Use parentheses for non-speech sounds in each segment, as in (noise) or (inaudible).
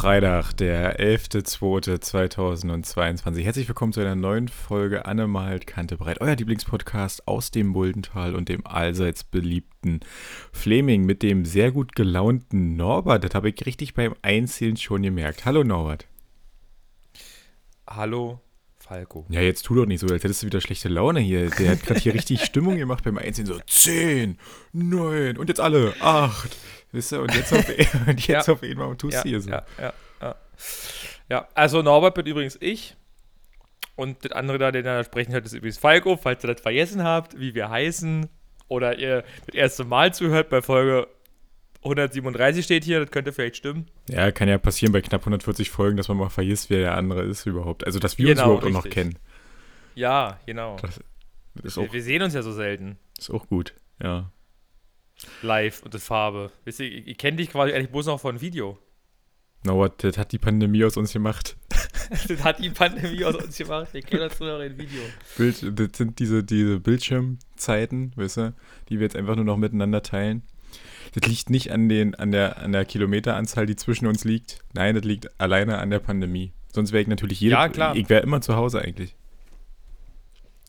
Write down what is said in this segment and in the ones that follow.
Freitag, der 11.02.2022. Herzlich willkommen zu einer neuen Folge Anne malt Kante breit. Euer Lieblingspodcast aus dem Muldental und dem allseits beliebten Fleming mit dem sehr gut gelaunten Norbert. Das habe ich richtig beim Einzählen schon gemerkt. Hallo Norbert. Hallo Falco. Ja, jetzt tu doch nicht so, als hättest du wieder schlechte Laune hier. Der hat gerade hier richtig (laughs) Stimmung gemacht beim Einzählen. So 10, 9 und jetzt alle 8. Wisst ihr, und jetzt auf, (laughs) und jetzt ja. auf einmal tust ja, du hier so. Ja, ja, ja. ja, also Norbert bin übrigens ich. Und das andere da, den er sprechen hört, ist übrigens Falco. Falls ihr das vergessen habt, wie wir heißen, oder ihr das erste Mal zuhört, bei Folge 137 steht hier, das könnte vielleicht stimmen. Ja, kann ja passieren bei knapp 140 Folgen, dass man mal vergisst, wer der andere ist überhaupt. Also, dass wir genau, uns überhaupt richtig. auch noch kennen. Ja, genau. Das, das wir, auch, wir sehen uns ja so selten. Ist auch gut, ja. Live und das Farbe. Wisst ihr, ich, ich kenne dich quasi eigentlich bloß noch von Video. No, what, das hat die Pandemie aus uns gemacht. (laughs) das hat die Pandemie aus uns gemacht. Wir kennen uns nur noch in Video. Bild, das sind diese, diese Bildschirmzeiten, weißt du, die wir jetzt einfach nur noch miteinander teilen. Das liegt nicht an, den, an, der, an der Kilometeranzahl, die zwischen uns liegt. Nein, das liegt alleine an der Pandemie. Sonst wäre ich natürlich jeder. Ja, klar. Ich wäre immer zu Hause eigentlich.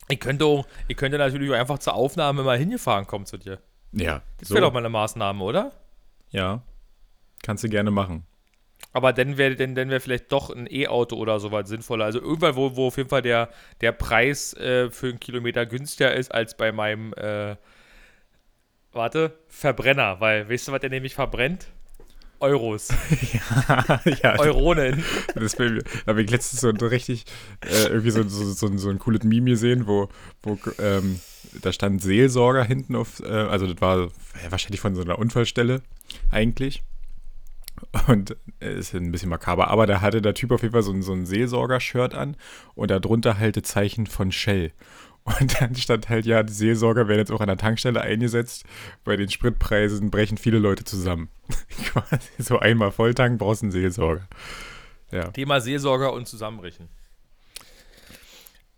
Ich könnte, auch, ich könnte natürlich auch einfach zur Aufnahme mal hingefahren kommen zu dir. Ja. Das so. wäre doch mal eine Maßnahme, oder? Ja. Kannst du gerne machen. Aber dann wäre dann, dann wär vielleicht doch ein E-Auto oder so was sinnvoller. Also irgendwann, wo, wo auf jeden Fall der, der Preis äh, für einen Kilometer günstiger ist als bei meinem, äh, warte, Verbrenner. Weil, weißt du, was der nämlich verbrennt? Euros. (laughs) ja, ja. Euronen. Das da habe ich letztens so richtig äh, irgendwie so, so, so, so, ein cooles Meme gesehen, wo, wo ähm, da stand Seelsorger hinten auf, äh, also das war wahrscheinlich von so einer Unfallstelle eigentlich. Und äh, ist ein bisschen makaber, aber da hatte der Typ auf jeden Fall so ein, so ein Seelsorger-Shirt an und darunter halt das Zeichen von Shell. Und dann stand halt, ja, die Seelsorger werden jetzt auch an der Tankstelle eingesetzt. Bei den Spritpreisen brechen viele Leute zusammen. (laughs) Quasi so einmal Volltank brauchst du einen Seelsorger. Ja. Thema Seelsorger und Zusammenbrechen.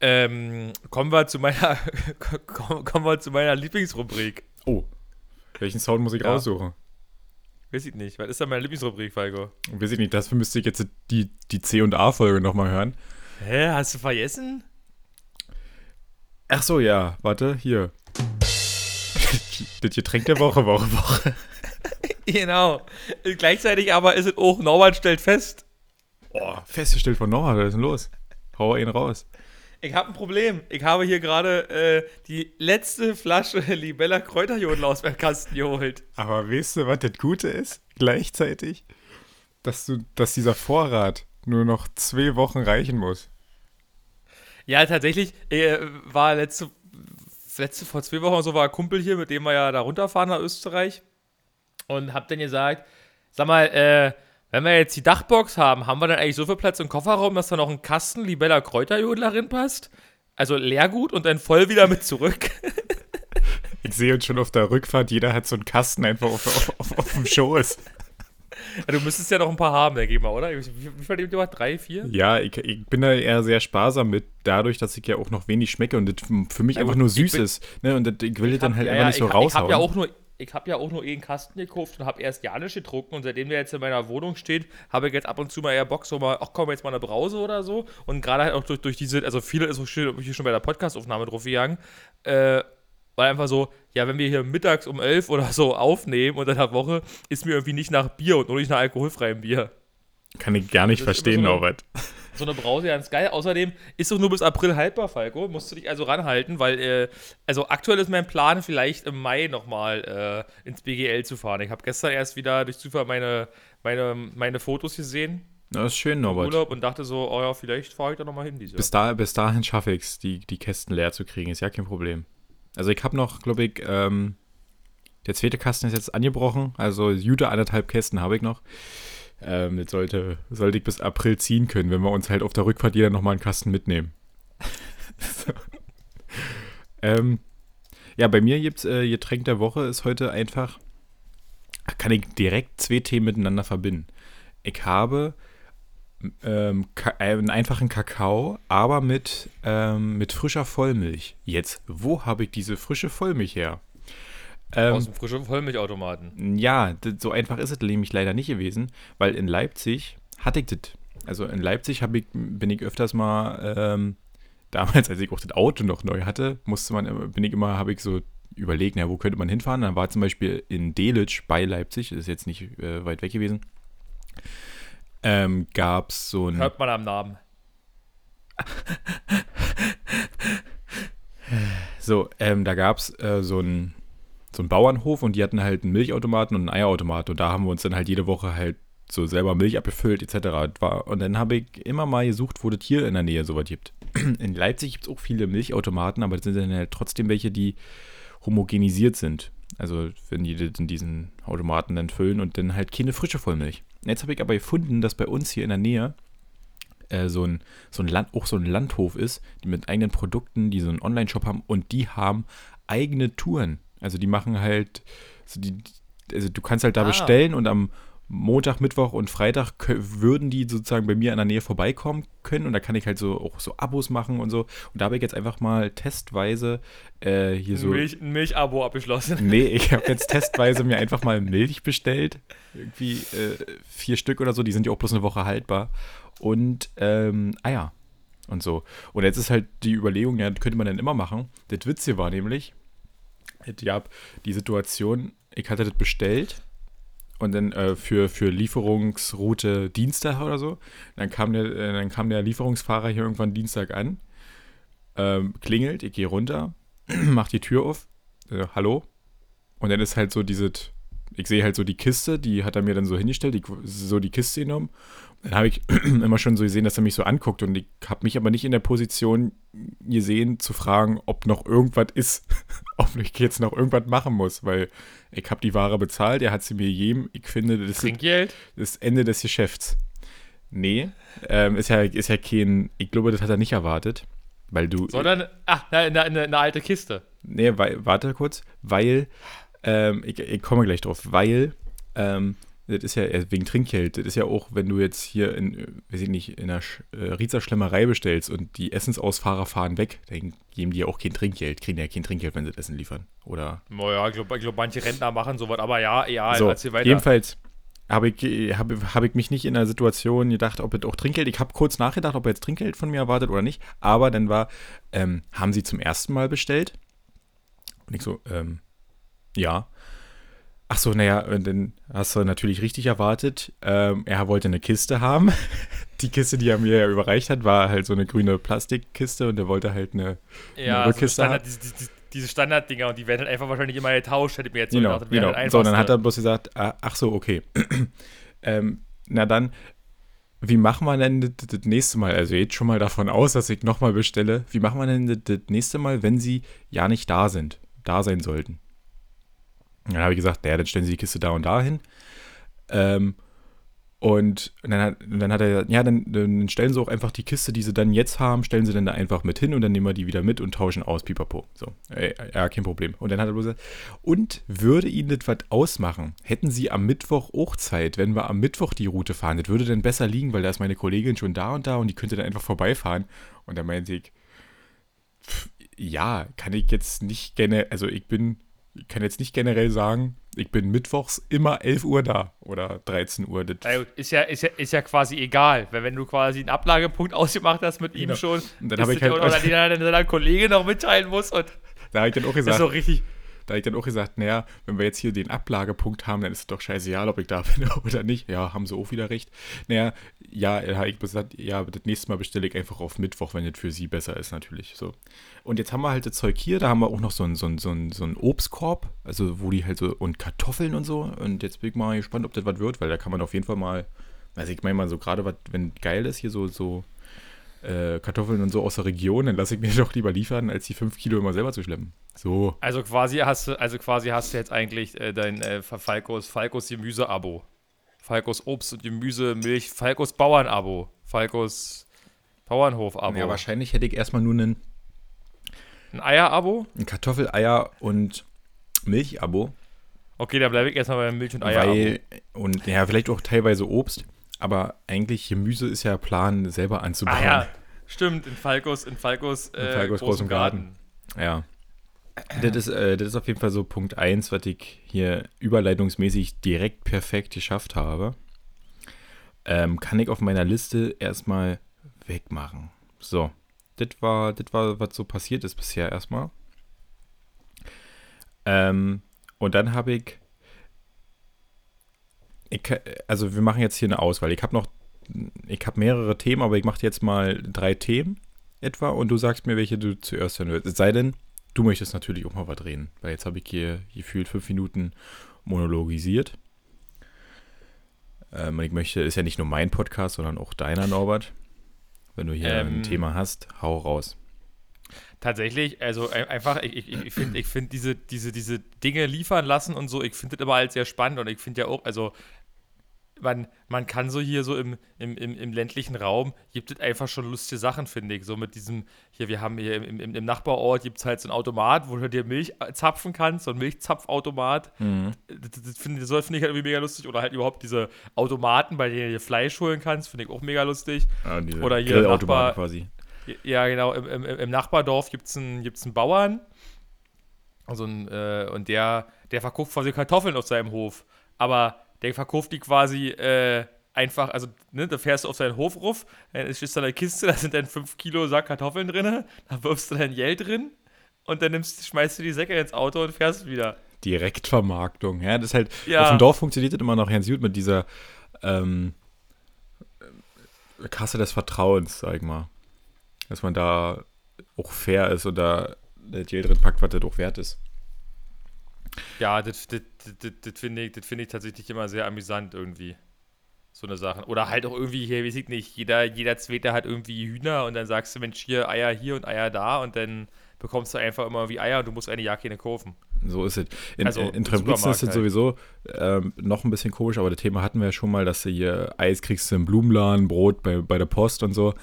Ähm, kommen wir zu meiner (laughs) kommen wir zu meiner Lieblingsrubrik. Oh. Welchen Sound muss ich ja. raussuchen? Weiß ich nicht. Was ist denn meine Lieblingsrubrik, Falco? Weiß ich nicht. Dafür müsste ich jetzt die, die C- und A-Folge nochmal hören. Hä? Hast du vergessen? Ach so, ja. Warte, hier. das Getränk der Woche, Woche, Woche. genau. Gleichzeitig aber ist es auch, Norbert stellt fest. Boah, festgestellt von Norbert, was ist denn los? Hau ihn raus. Ich habe ein Problem. Ich habe hier gerade äh, die letzte Flasche (laughs) Libella Kräuterjodel aus meinem Kasten geholt. Aber weißt du, was das Gute ist? Gleichzeitig, dass, du, dass dieser Vorrat nur noch zwei Wochen reichen muss. Ja, tatsächlich äh, war letzte, letzte, vor zwei Wochen so war ein Kumpel hier, mit dem wir ja da runterfahren nach Österreich. Und hab dann gesagt, sag mal, äh, wenn wir jetzt die Dachbox haben, haben wir dann eigentlich so viel Platz im Kofferraum, dass da noch ein Kasten Libella Kräuterjodel darin passt? Also Leergut und dann voll wieder mit zurück. (laughs) ich sehe uns schon auf der Rückfahrt, jeder hat so einen Kasten einfach auf, auf, auf, auf dem Schoß. Du müsstest ja noch ein paar haben, denke ich mal, oder? Wie, viel du Drei, vier? Ja, ich, ich, bin da eher sehr sparsam mit, dadurch, dass ich ja auch noch wenig schmecke und das für mich ja, einfach nur süß bin, ist. Ne? Und das, ich will das dann halt ja, einfach nicht so ich, raushauen. Ich habe ja auch nur ich habe ja auch nur einen Kasten gekauft und habe erst Janisch getrunken und seitdem der jetzt in meiner Wohnung steht, habe ich jetzt ab und zu mal eher Bock, so mal, ach komm, jetzt mal eine Brause oder so. Und gerade halt auch durch, durch diese, also viele ist auch schon, schon bei der Podcastaufnahme drauf gegangen, äh, weil einfach so, ja, wenn wir hier mittags um elf oder so aufnehmen unter der Woche, ist mir irgendwie nicht nach Bier und nur nicht nach alkoholfreiem Bier. Kann ich gar nicht verstehen, so Norbert. So eine Brause ganz geil. Außerdem ist doch nur bis April haltbar, Falco. Musst du dich also ranhalten, weil, äh, also aktuell ist mein Plan, vielleicht im Mai nochmal äh, ins BGL zu fahren. Ich habe gestern erst wieder durch Zufall meine, meine, meine Fotos gesehen. Das ist schön, Norbert. Urlaub und dachte so, oh ja, vielleicht fahre ich da nochmal hin. Bis, da, bis dahin schaffe ich es, die, die Kästen leer zu kriegen. Ist ja kein Problem. Also ich habe noch, glaube ich, ähm, der zweite Kasten ist jetzt angebrochen. Also Jude anderthalb Kästen habe ich noch. Ähm, jetzt sollte, sollte ich bis April ziehen können, wenn wir uns halt auf der Rückfahrt jeder nochmal einen Kasten mitnehmen. (laughs) ähm, ja, bei mir gibt es äh, Getränk der Woche ist heute einfach, kann ich direkt zwei Themen miteinander verbinden. Ich habe ähm, einen einfachen Kakao, aber mit, ähm, mit frischer Vollmilch. Jetzt, wo habe ich diese frische Vollmilch her? Ähm, Aus dem frischen Vollmilchautomaten. Ja, so einfach ist es nämlich leider nicht gewesen, weil in Leipzig hatte ich das. Also in Leipzig ich, bin ich öfters mal, ähm, damals, als ich auch das Auto noch neu hatte, musste man, bin ich immer, habe ich so überlegt, na, wo könnte man hinfahren? Dann war zum Beispiel in Delitzsch bei Leipzig, ist jetzt nicht äh, weit weg gewesen, ähm, gab es so ein. Hört man am Namen. (sighs) so, ähm, da gab es äh, so ein so einen Bauernhof und die hatten halt einen Milchautomaten und einen Eierautomaten und da haben wir uns dann halt jede Woche halt so selber Milch abgefüllt etc. Und dann habe ich immer mal gesucht, wo das hier in der Nähe sowas gibt. (clears throat) In Leipzig gibt es auch viele Milchautomaten, aber das sind dann halt trotzdem welche, die homogenisiert sind. Also wenn die das in diesen Automaten dann füllen und dann halt keine frische Vollmilch. Jetzt habe ich aber gefunden, dass bei uns hier in der Nähe äh, so ein, so ein Land, auch so ein Landhof ist, die mit eigenen Produkten, die so einen Online-Shop haben und die haben eigene Touren. Also die machen halt, also, die, also du kannst halt da ah. bestellen und am Montag, Mittwoch und Freitag würden die sozusagen bei mir in der Nähe vorbeikommen können und da kann ich halt so auch so Abos machen und so. Und da habe ich jetzt einfach mal testweise äh, hier so. Milch, ein Milch-Abo abgeschlossen. Nee, (laughs) ich habe jetzt testweise mir einfach mal Milch bestellt. Irgendwie äh, vier Stück oder so, die sind ja auch bloß eine Woche haltbar. Und ähm, Eier und so. Und jetzt ist halt die Überlegung, ja, könnte man dann immer machen. Das Witz hier war nämlich, ich habe die Situation, ich hatte das bestellt und dann äh, für, für Lieferungsroute Dienstag oder so. Dann kam der, äh, dann kam der Lieferungsfahrer hier irgendwann Dienstag an, ähm, klingelt, ich gehe runter, (clears throat) mach die Tür auf, äh, hallo. Und dann ist halt so diese, ich sehe halt so die Kiste, die hat er mir dann so hingestellt, die, so die Kiste genommen. Dann habe ich (clears throat) immer schon so gesehen, dass er mich so anguckt und ich habe mich aber nicht in der Position gesehen, zu fragen, ob noch irgendwas ist, (laughs) ob ich jetzt noch irgendwas machen muss, weil ich habe die Ware bezahlt, er hat sie mir gegeben. Ich finde, das Trinkgeld? ist das Ende des Geschäfts. Nee, ähm, ist, ja, ist ja kein, ich glaube, das hat er nicht erwartet, weil du... Sondern, ach, eine, eine, eine alte Kiste. Nee, weil, warte kurz, weil, ähm, ich, ich komme gleich drauf, weil ähm, das ist ja wegen Trinkgeld. Das ist ja auch, wenn du jetzt hier in, weiß ich nicht, in einer äh, Riezer Schlemmerei bestellst und die Essensausfahrer fahren weg, dann geben die ja auch kein Trinkgeld, kriegen ja kein Trinkgeld, wenn sie das Essen liefern. Oder? Naja, ich glaube, glaub, manche Rentner machen sowas, aber ja, ja, so, erzähl weiter. Jedenfalls habe ich, hab, hab ich mich nicht in der Situation gedacht, ob es auch Trinkgeld, ich habe kurz nachgedacht, ob er jetzt Trinkgeld von mir erwartet oder nicht, aber dann war, ähm, haben sie zum ersten Mal bestellt? Und ich so, ähm, ja. Ach so, naja, dann hast du natürlich richtig erwartet. Ähm, er wollte eine Kiste haben. (laughs) Die Kiste, die er mir ja überreicht hat, war halt so eine grüne Plastikkiste und er wollte halt eine, ja, eine Rückkiste so Standard, diese, diese, diese Standarddinger und die werden halt einfach wahrscheinlich immer getauscht, hätte ich mir jetzt so genau, gedacht. Genau. Halt so, dann hat er bloß gesagt, ah, ach so, okay. (clears throat) ähm, na dann, wie machen wir denn das, nächste Mal? Also jetzt schon mal davon aus, dass ich nochmal bestelle. Wie machen wir denn das nächste Mal, wenn sie ja nicht da sind, da sein sollten? Dann habe ich gesagt, naja, dann stellen Sie die Kiste da und da hin. Ähm, und dann hat, dann hat er gesagt, ja, dann, dann, stellen Sie auch einfach die Kiste, die Sie dann jetzt haben, stellen Sie dann da einfach mit hin und dann nehmen wir die wieder mit und tauschen aus, pipapo. So, ja, kein Problem. Und dann hat er bloß gesagt, und würde Ihnen das was ausmachen? Hätten Sie am Mittwoch auch Zeit, wenn wir am Mittwoch die Route fahren? Das würde dann besser liegen, weil da ist meine Kollegin schon da und da und die könnte dann einfach vorbeifahren. Und dann meinte ich, pff, ja, kann ich jetzt nicht gerne, also ich bin ich kann jetzt nicht generell sagen, ich bin mittwochs immer 11 Uhr da oder 13 Uhr. ist, ja, ist, ja, ist ja quasi egal, weil wenn du quasi einen Ablagepunkt (laughs) ausgemacht hast mit ihm genau. schon, und dann habe ich halt oder (laughs) den deiner Kollege noch mitteilen muss und da habe ich dann auch gesagt, ist so richtig, da habe ich dann auch gesagt, naja, wenn wir jetzt hier den Ablagepunkt haben, dann ist es doch scheißegal, ob ich da (laughs) bin oder nicht. Ja, haben sie auch wieder recht. Naja, ja, habe ich gesagt, ja, das nächste Mal bestelle ich einfach auf Mittwoch, wenn das für sie besser ist, natürlich. So. Und jetzt haben wir halt das Zeug hier, da haben wir auch noch so einen so so ein, so ein Obstkorb, also wo die halt so, und Kartoffeln und so. Und jetzt bin ich mal gespannt, ob das was wird, weil da kann man auf jeden Fall mal, also ich meine mal so gerade, was, wenn geil ist, hier so, so äh, Kartoffeln und so aus der Region, dann lasse ich mir (laughs) doch lieber liefern, als die 5 Kilo immer selber zu schleppen. So. Also quasi hast du, also quasi hast du jetzt eigentlich äh, dein äh, Falkos, Falkos Gemüse-Abo. Falkos Obst und Gemüse, Milch, Falkos Bauern-Abo. Falkos Bauernhof-Abo. Ja, wahrscheinlich hätte ich erstmal nur einen. Ein Eier-Abo? Ein Kartoffel-, Eier- und Milch-Abo. Okay, da bleibe ich erstmal beim Milch- und Eier-Abo. Und ja, vielleicht auch teilweise Obst. Aber eigentlich Gemüse ist ja Plan, selber anzubauen. Ah ja, stimmt, in Falkos, in Falkos, äh, in Falkos großem Garten. Garten. Ja. Das ist, äh, das ist auf jeden Fall so Punkt 1, was ich hier überleitungsmäßig direkt perfekt geschafft habe. Ähm, kann ich auf meiner Liste erstmal wegmachen. So, das war, das war, was so passiert ist bisher erstmal. Ähm, und dann habe ich, ich, also wir machen jetzt hier eine Auswahl. Ich habe noch, ich habe mehrere Themen, aber ich mache jetzt mal drei Themen etwa und du sagst mir, welche du zuerst hören willst. Es sei denn, du möchtest natürlich auch mal was reden, weil jetzt habe ich hier gefühlt fünf Minuten monologisiert. Ähm, ich möchte, ist ja nicht nur mein Podcast, sondern auch deiner, Norbert. Wenn du hier ähm, ein Thema hast, hau raus. Tatsächlich, also einfach, ich, ich, ich finde ich find diese, diese, diese Dinge liefern lassen und so, ich finde das immer halt sehr spannend und ich finde ja auch, also man, man kann so hier so im, im, im, im ländlichen Raum, gibt es einfach schon lustige Sachen, finde ich. So mit diesem, hier, wir haben hier im, im, im Nachbarort gibt es halt so ein Automat, wo du dir Milch zapfen kannst, so ein Milchzapfautomat. Mhm. Das, das finde das find ich halt irgendwie mega lustig. Oder halt überhaupt diese Automaten, bei denen du dir Fleisch holen kannst, finde ich auch mega lustig. Ah, Oder hier Nachbar, quasi. Ja, genau, im, im, im Nachbardorf gibt es einen, gibt's einen Bauern. Also ein, äh, und der, der verkauft quasi Kartoffeln auf seinem Hof. Aber der verkauft die quasi äh, einfach, also ne, da fährst du auf seinen Hof ruf, dann ist da eine Kiste, (laughs) da sind dann 5 Kilo Sack Kartoffeln drin, da wirfst du dein Geld drin und dann nimmst, schmeißt du die Säcke ins Auto und fährst wieder. Direktvermarktung, ja, das ist halt, ja. auf dem Dorf funktioniert das immer noch ganz gut mit dieser ähm, Kasse des Vertrauens, sag ich mal. Dass man da auch fair ist oder das Geld drin packt, was das auch wert ist. Ja, das, das, das, das finde ich, find ich tatsächlich immer sehr amüsant irgendwie. So eine Sache. Oder halt auch irgendwie hier, weiß ich nicht, jeder, jeder Zweite hat irgendwie Hühner und dann sagst du, Mensch, hier Eier hier und Eier da und dann bekommst du einfach immer wie Eier und du musst eine Jahr keine kaufen. So ist es. In, also, in, in Trembritzen ist es halt. sowieso ähm, noch ein bisschen komisch, aber das Thema hatten wir ja schon mal, dass du hier Eis kriegst im Blumenladen, Brot bei, bei der Post und so.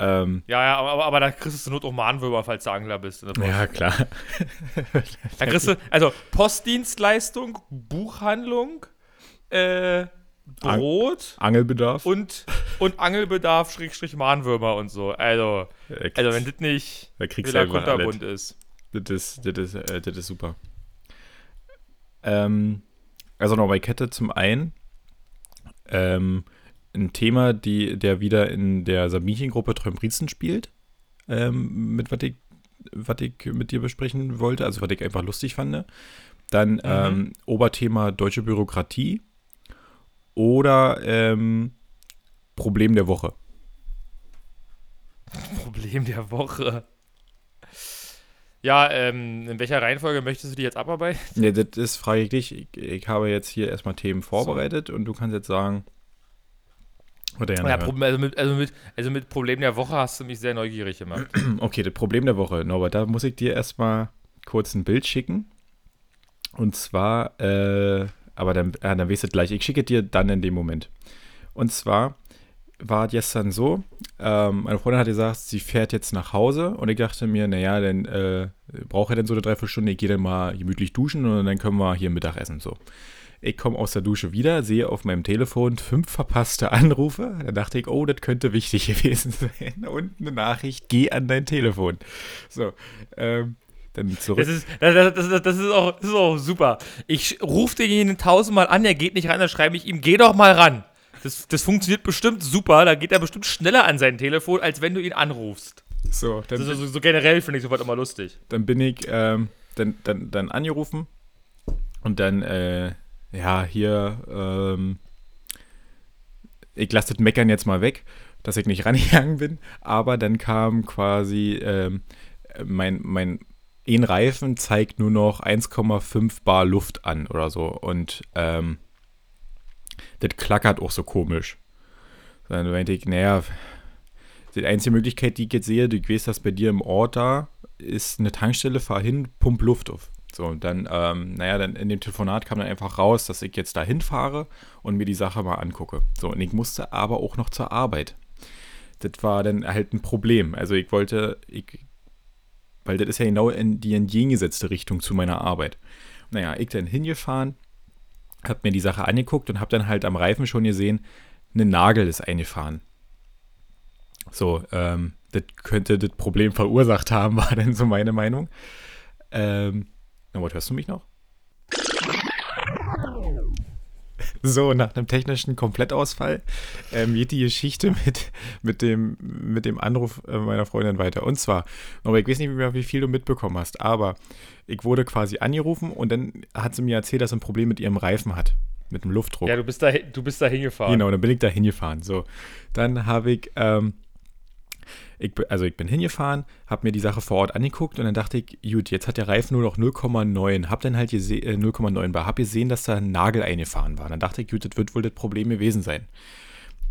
Ähm, ja, ja, aber, aber da kriegst du Not auch Mahnwürmer, falls du Angler bist. Ja, klar. (laughs) da kriegst du, also Postdienstleistung, Buchhandlung, äh, Brot. An Angelbedarf. Und, und Angelbedarf, Schrägstrich Mahnwürmer und so. Also, also wenn das nicht da kriegst wieder kunterbunt ist. Das ist, das ist, äh, das ist super. Ähm, also nochmal Kette zum einen. Ähm, ein Thema, die, der wieder in der Sabinchen-Gruppe Trömbrizen spielt, ähm, mit was ich, was ich mit dir besprechen wollte, also was ich einfach lustig fand. Dann mhm. ähm, Oberthema deutsche Bürokratie oder ähm, Problem der Woche. Problem der Woche. Ja, ähm, in welcher Reihenfolge möchtest du die jetzt abarbeiten? Nee, das ist, frage ich dich. Ich, ich habe jetzt hier erstmal Themen vorbereitet so. und du kannst jetzt sagen, oder ja, also, mit, also, mit, also mit Problem der Woche hast du mich sehr neugierig gemacht. (clears throat) Okay, das Problem der Woche, Norbert, da muss ich dir erstmal kurz ein Bild schicken. Und zwar, äh, aber dann, äh, dann weißt du gleich, ich schicke dir dann in dem Moment. Und zwar war gestern so, ähm, meine Freundin hat gesagt, sie fährt jetzt nach Hause und ich dachte mir, naja, dann äh, brauche ich dann so eine Dreiviertelstunde, ich gehe dann mal gemütlich duschen und dann können wir hier Mittag essen, so. Ich komme aus der Dusche wieder, sehe auf meinem Telefon fünf verpasste Anrufe. Da dachte ich, oh, das könnte wichtig (laughs) gewesen sein. Und eine Nachricht, geh an dein Telefon. So, ähm, dann zurück. Das ist, das, das, das, ist, auch, ist auch super. Ich rufe den tausendmal an, er geht nicht ran, dann schreibe ich ihm, geh doch mal ran. Das, das funktioniert bestimmt super, da geht er bestimmt schneller an sein Telefon, als wenn du ihn anrufst. So, dann so, so, generell finde ich sowas immer lustig. Dann bin ich ähm, dann, dann, dann angerufen und dann äh, ja, hier, ähm, ich lasse das Meckern jetzt mal weg, dass ich nicht (laughs) rangegangen bin, aber dann kam quasi ähm, mein, mein ein zeigt nur noch 1,5 Bar Luft an oder so und ähm, das klackert auch so komisch. Dann meinte ich, naja, die einzige Möglichkeit, die ich jetzt sehe, du weißt, dass bei dir im Ort da ist eine Tankstelle, fahr hin, pump Luft auf. So, und dann, ähm, naja, dann in dem Telefonat kam dann einfach raus, dass ich jetzt da hinfahre und mir die Sache mal angucke. So, und ich musste aber auch noch zur Arbeit. Das war dann halt ein Problem. Also ich wollte, ich, weil das ist ja genau in die entgegengesetzte Richtung zu meiner Arbeit. Naja, ich dann hingefahren, hab mir die Sache angeguckt und hab dann halt am Reifen schon gesehen, ein Nagel ist eingefahren. So, ähm, das könnte das Problem verursacht haben, (laughs) war dann so meine Meinung. Ähm, Norbert, hörst du mich noch? So, nach einem technischen Komplettausfall ähm, geht die Geschichte mit, mit, dem, mit dem Anruf äh, meiner Freundin weiter. Und zwar, aber ich weiß nicht mehr, wie viel du mitbekommen hast, aber ich wurde quasi angerufen und dann hat sie mir erzählt, dass sie ein Problem mit ihrem Reifen hat. Mit dem Luftdruck. Ja, du bist da, du bist da hingefahren. Genau, dann bin ich da hingefahren. So, dann habe ich, ähm, ich, also ich bin hingefahren, habe mir die Sache vor Ort angeguckt und dann dachte ich, gut, jetzt hat der Reifen nur noch 0,9. Hab dann halt gesehen, äh, 0,9 war. Hab gesehen, dass da ein Nagel eingefahren war. Dann dachte ich, gut, das wird wohl das Problem gewesen sein.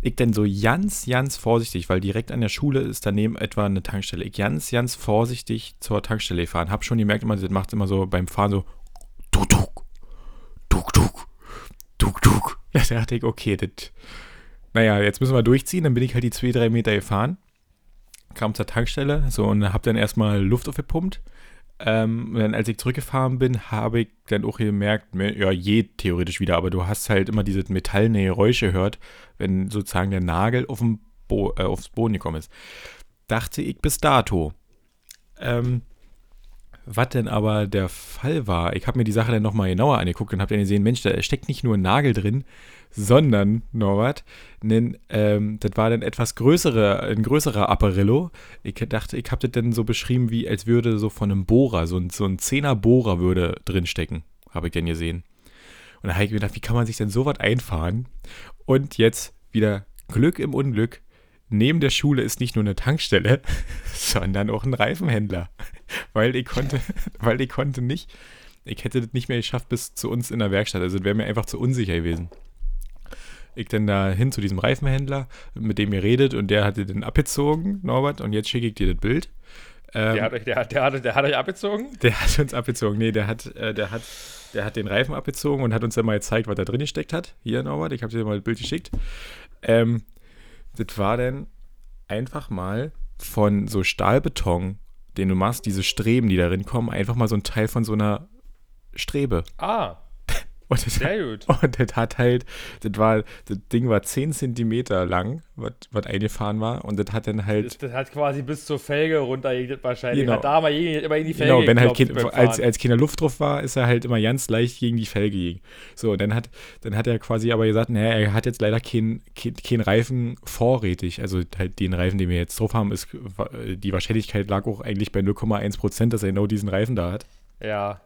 Ich dann so ganz, ganz vorsichtig, weil direkt an der Schule ist daneben etwa eine Tankstelle. Ich ganz, ganz vorsichtig zur Tankstelle gefahren. Hab schon gemerkt, immer, das macht immer so beim Fahren so tuk, tuk, tuk, tuk, tuk, tuk. (laughs) Da dachte ich, okay, das, naja, jetzt müssen wir durchziehen. Dann bin ich halt die zwei, drei Meter gefahren kam zur Tankstelle so und habe dann erstmal Luft aufgepumpt. Ähm, und dann, als ich zurückgefahren bin, habe ich dann auch gemerkt, ja, je theoretisch wieder, aber du hast halt immer diese metallene Geräusche gehört, wenn sozusagen der Nagel auf Bo äh, aufs Boden gekommen ist. Dachte ich bis dato. Ähm, was denn aber der Fall war, ich habe mir die Sache dann nochmal genauer angeguckt und habe dann gesehen, Mensch, da steckt nicht nur ein Nagel drin, sondern, Norbert, nen, ähm, das war dann etwas größere, ein größerer Apparillo. Ich dachte, ich habe das dann so beschrieben, wie als würde so von einem Bohrer, so ein, so ein Zehner-Bohrer würde drinstecken, habe ich dann gesehen. Und da habe ich mir gedacht, wie kann man sich denn so was einfahren? Und jetzt wieder Glück im Unglück. Neben der Schule ist nicht nur eine Tankstelle, (laughs) sondern auch ein Reifenhändler. (laughs) Weil ich konnte, (laughs) weil ich konnte nicht, ich hätte das nicht mehr geschafft bis zu uns in der Werkstatt. Also es wäre mir einfach zu unsicher gewesen ich dann da hin zu diesem Reifenhändler, mit dem ihr redet und der hatte den abgezogen, Norbert, und jetzt schicke ich dir das Bild. Ähm, der, hat euch, der, der, hat, der hat euch abgezogen? Der hat uns abgezogen. Nee, der hat, äh, der hat, der hat den Reifen abgezogen und hat uns dann mal gezeigt, was da drin gesteckt hat. Hier, Norbert, ich habe dir mal das Bild geschickt. Ähm, das war dann einfach mal von so Stahlbeton, den du machst, diese Streben, die darin kommen, einfach mal so ein Teil von so einer Strebe. Ah. Und das, Sehr gut. Und das hat halt, das war, das Ding war 10 Zentimeter lang, was, eingefahren war. Und das hat dann halt. Das, das hat quasi bis zur Felge runter wahrscheinlich. Genau. Hat da mal immer in die Felge Genau, wenn halt kein, als, als keiner Luft drauf war, ist er halt immer ganz leicht gegen die Felge gegangen. So, dann hat, dann hat er quasi aber gesagt, naja, er hat jetzt leider keinen kein, kein Reifen vorrätig. Also halt den Reifen, den wir jetzt drauf haben, ist die Wahrscheinlichkeit lag auch eigentlich bei 0,1 Prozent, dass er genau diesen Reifen da hat. Ja.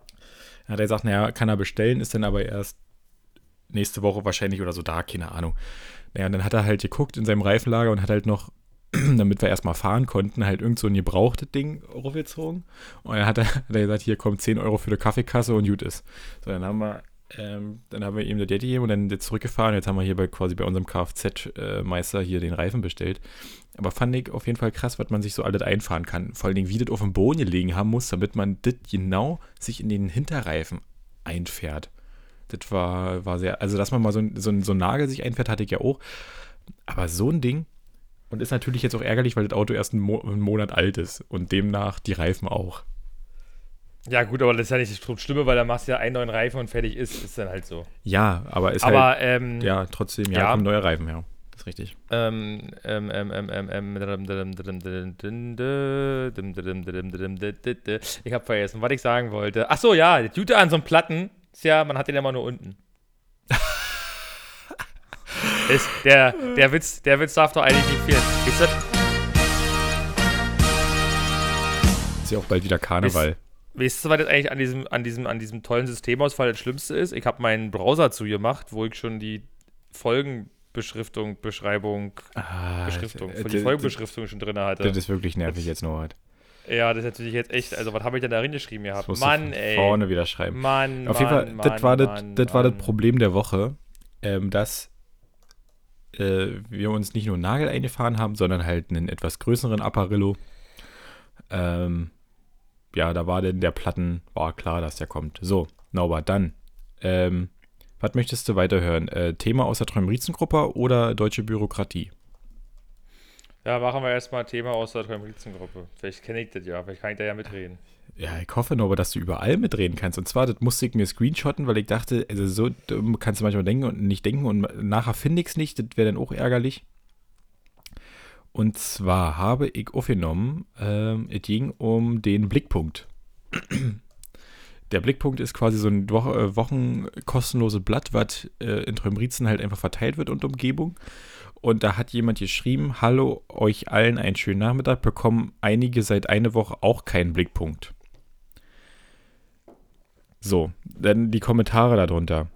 Hat er gesagt, naja, kann er bestellen, ist dann aber erst nächste Woche wahrscheinlich oder so da, keine Ahnung. Naja, und dann hat er halt geguckt in seinem Reifenlager und hat halt noch, (clears throat) damit wir erstmal fahren konnten, halt irgend so ein gebrauchtes Ding aufgezogen. Und dann hat er, hat er gesagt, hier kommt 10 Euro für die Kaffeekasse und gut ist. So, dann haben wir ähm, dann haben wir ihm das Geld gegeben und dann jetzt zurückgefahren. Jetzt haben wir hier bei, quasi bei unserem Kfz-Meister hier den Reifen bestellt. Aber fand ich auf jeden Fall krass, was man sich so alles einfahren kann. Vor allen Dingen, wie das auf dem Boden gelegen haben muss, damit man das genau sich in den Hinterreifen einfährt. Das war, war sehr, also dass man mal so, so, so einen Nagel sich einfährt, hatte ich ja auch. Aber so ein Ding, und ist natürlich jetzt auch ärgerlich, weil das Auto erst einen, Mo einen Monat alt ist und demnach die Reifen auch. Ja, gut, aber das ist ja nicht das Schlimme, weil da machst du ja einen neuen Reifen und fertig ist. Ist dann halt so. Ja, aber ist aber, halt. Ähm, ja, trotzdem, ja, ja. kommen neue Reifen, ja. Das ist richtig. Ähm, ähm, ähm, ähm, ähm, ich habe vergessen, was ich sagen wollte. Ach so, ja, die Jute an so einem Platten ist ja, man hat den ja mal nur unten. ist, der, der, Witz, der Witz darf doch eigentlich nicht fehlen. Ist das, ist ja auch bald wieder Karneval. Ist, Weißt du, was jetzt eigentlich an diesem, an diesem, an diesem tollen Systemausfall das Schlimmste ist? Ich habe meinen Browser zugemacht, wo ich schon die Folgenbeschriftung, Beschreibung, ah, Beschriftung, für die Folgenbeschriftung schon drin hatte. Das ist wirklich nervig jetzt, Norbert. Ja, das ist natürlich jetzt echt, also was habe ich denn da reingeschrieben gehabt? Mann, ey. Vorne wieder schreiben. Mann, Auf jeden Fall, Mann, das, war, Mann, das, das war das Problem der Woche, ähm, dass äh, wir uns nicht nur einen Nagel eingefahren haben, sondern halt einen etwas größeren Apparillo. Ähm, ja, da war denn der Platten, war klar, dass der kommt. So, Norbert, dann. Ähm, was möchtest du weiterhören? Äh, Thema aus der Träumriezengruppe oder deutsche Bürokratie? Ja, machen wir erstmal Thema aus der Träumriezengruppe. Vielleicht kenne ich das ja, vielleicht kann ich da ja mitreden. Ja, ich hoffe nur, dass du überall mitreden kannst. Und zwar, das musste ich mir screenshotten, weil ich dachte, also so kannst du manchmal denken und nicht denken und nachher finde ich es nicht, das wäre dann auch ärgerlich. Und zwar habe ich aufgenommen, ähm, es ging um den Blickpunkt. (clears throat) der Blickpunkt ist quasi so ein Wo äh, Wochen Blatt, was äh, in Trömrizen halt einfach verteilt wird und Umgebung. Und da hat jemand geschrieben, hallo, euch allen einen schönen Nachmittag, bekommen einige seit einer Woche auch keinen Blickpunkt. So, dann die Kommentare darunter.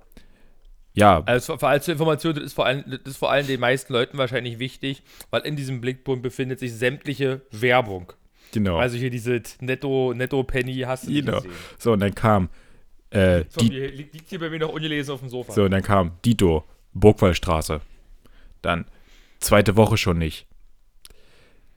Ja. Also als Information, das ist, vor allem, das ist vor allem den meisten Leuten wahrscheinlich wichtig, weil in diesem Blickpunkt befindet sich sämtliche Werbung. Genau. Also hier diese Netto, Netto Penny hast du genau. gesehen. So, und dann kam. Äh, so, die, liegt hier bei mir noch ungelesen auf dem Sofa. So, und dann kam Dito, Burgwallstraße. Dann zweite Woche schon nicht.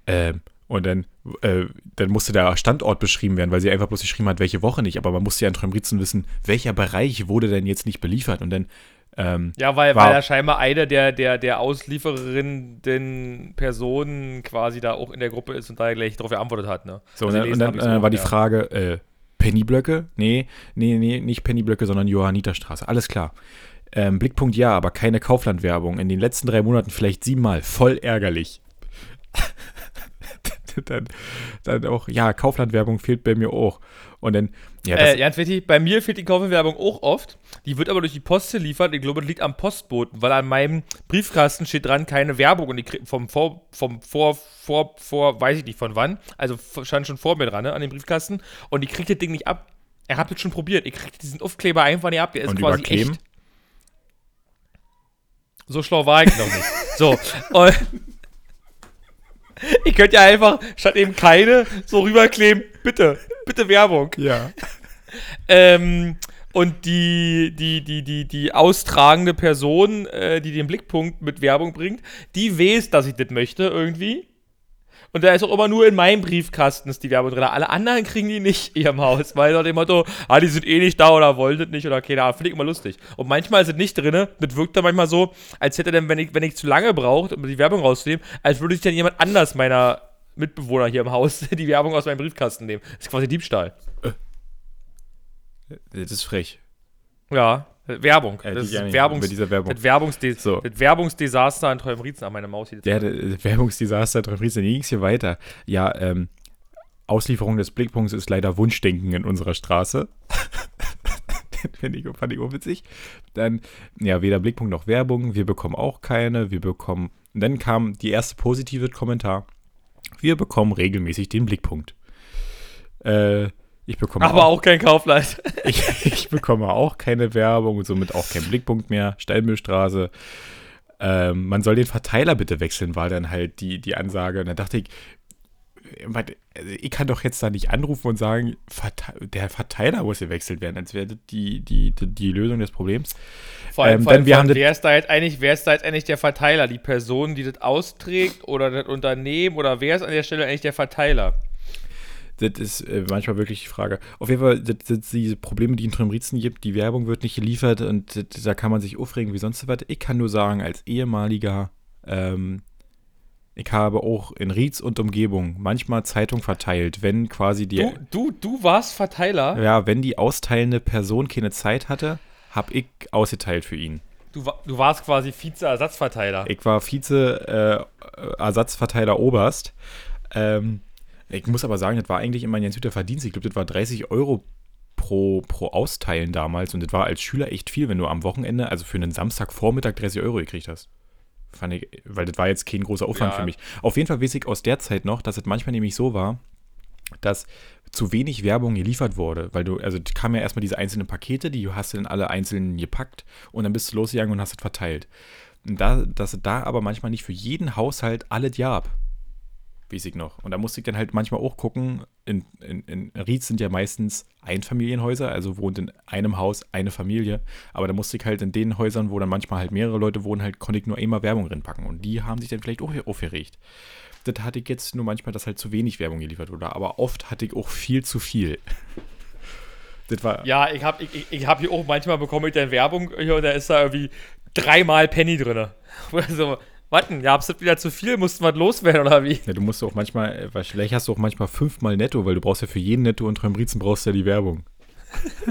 Ähm, und dann, äh, dann musste der Standort beschrieben werden, weil sie einfach bloß geschrieben hat, welche Woche nicht. Aber man musste ja in Trömritzen wissen, welcher Bereich wurde denn jetzt nicht beliefert. Und dann. Ähm, ja, weil, weil da scheinbar eine der, der, der auslieferenden Personen quasi da auch in der Gruppe ist und da gleich darauf geantwortet hat. Ne? So, also und dann, dann äh, war die Frage, äh, Pennyblöcke? Nee, nee, nee, nicht Pennyblöcke, sondern Johanniterstraße. Alles klar. Ähm, Blickpunkt ja, aber keine Kauflandwerbung. In den letzten drei Monaten vielleicht siebenmal. Voll ärgerlich. (laughs) dann, dann auch, ja, Kauflandwerbung fehlt bei mir auch. Und dann, ja, das äh, ganz wichtig, bei mir fehlt die Kauflandwerbung auch oft. Die wird aber durch die Post geliefert. Ich glaube, das liegt am Postboten, weil an meinem Briefkasten steht dran keine Werbung und die vom vor, vom vor, vor, vor, weiß ich nicht von wann. Also stand schon vor mir dran, ne, an dem Briefkasten. Und ich kriege das Ding nicht ab. Er hat es schon probiert. Ich kriege diesen Aufkleber einfach nicht ab. Der ist und quasi überkleben? echt. So schlau war ich noch nicht. So. (laughs) Und ich könnte ja einfach statt eben keine so rüberkleben, bitte, (laughs) bitte Werbung. Ja. (laughs) Ähm, und die, die, die, die, die austragende Person, äh, die den Blickpunkt mit Werbung bringt, die weiß, dass ich das möchte irgendwie. Und da ist auch immer nur in meinem Briefkasten ist die Werbung drin. Alle anderen kriegen die nicht in ihrem Haus, weil nach dem Motto, ah, die sind eh nicht da oder wollen das nicht oder keine Ahnung. Finde ich immer lustig. Und manchmal ist es nicht drin. Das wirkt dann manchmal so, als hätte dann, wenn ich, wenn ich zu lange brauche, um die Werbung rauszunehmen, als würde sich dann jemand anders meiner Mitbewohner hier im Haus (laughs) die Werbung aus meinem Briefkasten nehmen. Das ist quasi Diebstahl. Äh. Das ist frech. Ja. Werbung. Äh, das ist Werbungs dieser Werbung. Das, Werbungsdes so. das Werbungsdesaster in Träumriezen. Ach, meine Maus hier. Ja, das Werbungsdesaster in Träumriezen. Hier ging es hier weiter. Ja, ähm, Auslieferung des Blickpunkts ist leider Wunschdenken in unserer Straße. (laughs) Finde ich, fand ich auch witzig. Dann, ja, weder Blickpunkt noch Werbung. Wir bekommen auch keine. Wir bekommen. Und dann kam die erste positive Kommentar. Wir bekommen regelmäßig den Blickpunkt. Äh, ich bekomme Aber auch, auch kein Kaufleid. (laughs) ich, ich, bekomme auch keine Werbung und somit auch keinen Blickpunkt mehr. Steinmüllstraße. Ähm, man soll den Verteiler bitte wechseln, war dann halt die, die Ansage. Und dann dachte ich, ich kann doch jetzt da nicht anrufen und sagen, der Verteiler muss gewechselt werden, als wäre das die, die, die, die, Lösung des Problems. Vor allem, ähm, vor allem, wir haben wer, ist da jetzt eigentlich, wer ist da jetzt eigentlich der Verteiler? Die Person, die das austrägt oder das Unternehmen oder wer ist an der Stelle eigentlich der Verteiler? das ist äh, manchmal wirklich die Frage. Auf jeden Fall, das sind diese Probleme, die in Trömrizen gibt. Die Werbung wird nicht geliefert und das, da kann man sich aufregen wie sonst was. Ich kann nur sagen, als ehemaliger, ähm, ich habe auch in Rietz und Umgebung manchmal Zeitung verteilt, wenn quasi die. Du, du, du warst Verteiler? Ja, wenn die austeilende Person keine Zeit hatte, habe ich ausgeteilt für ihn. Du, du warst quasi Vize-Ersatzverteiler. Ich war Vize-Ersatzverteiler äh, Oberst. Ähm, ich muss aber sagen, das war eigentlich immer ein ganz guter Verdienst. Ich glaube, das war 30 Euro pro, pro Austeilen damals und das war als Schüler echt viel, wenn du am Wochenende, also für einen Samstagvormittag 30 Euro gekriegt hast. Fand ich, weil das war jetzt kein großer Aufwand ja. für mich. Auf jeden Fall weiß ich aus der Zeit noch, dass es manchmal nämlich so war, dass zu wenig Werbung geliefert wurde, weil du, also kamen ja erstmal diese einzelnen Pakete, die hast du dann alle einzeln gepackt und dann bist du losgegangen und hast es verteilt. Und da, dass es da aber manchmal nicht für jeden Haushalt alles gab weiß ich noch. Und da musste ich dann halt manchmal auch gucken, in, in, in Ried sind ja meistens Einfamilienhäuser, also wohnt in einem Haus eine Familie, aber da musste ich halt in den Häusern, wo dann manchmal halt mehrere Leute wohnen, halt konnte ich nur einmal Werbung reinpacken und die haben sich dann vielleicht auch aufgeregt. Das hatte ich jetzt nur manchmal, dass halt zu wenig Werbung geliefert wurde, aber oft hatte ich auch viel zu viel. (laughs) Das war ja, ich habe ich, ich hab hier auch manchmal bekomme ich dann Werbung hier und da ist da irgendwie dreimal Penny drin. (laughs) Also, Warten, ja, es wieder zu viel, mussten wir loswerden oder wie? Ja, du musst auch manchmal, äh, vielleicht hast du auch manchmal fünfmal Netto, weil du brauchst ja für jeden Netto und Träumbrizen brauchst ja die Werbung. (laughs)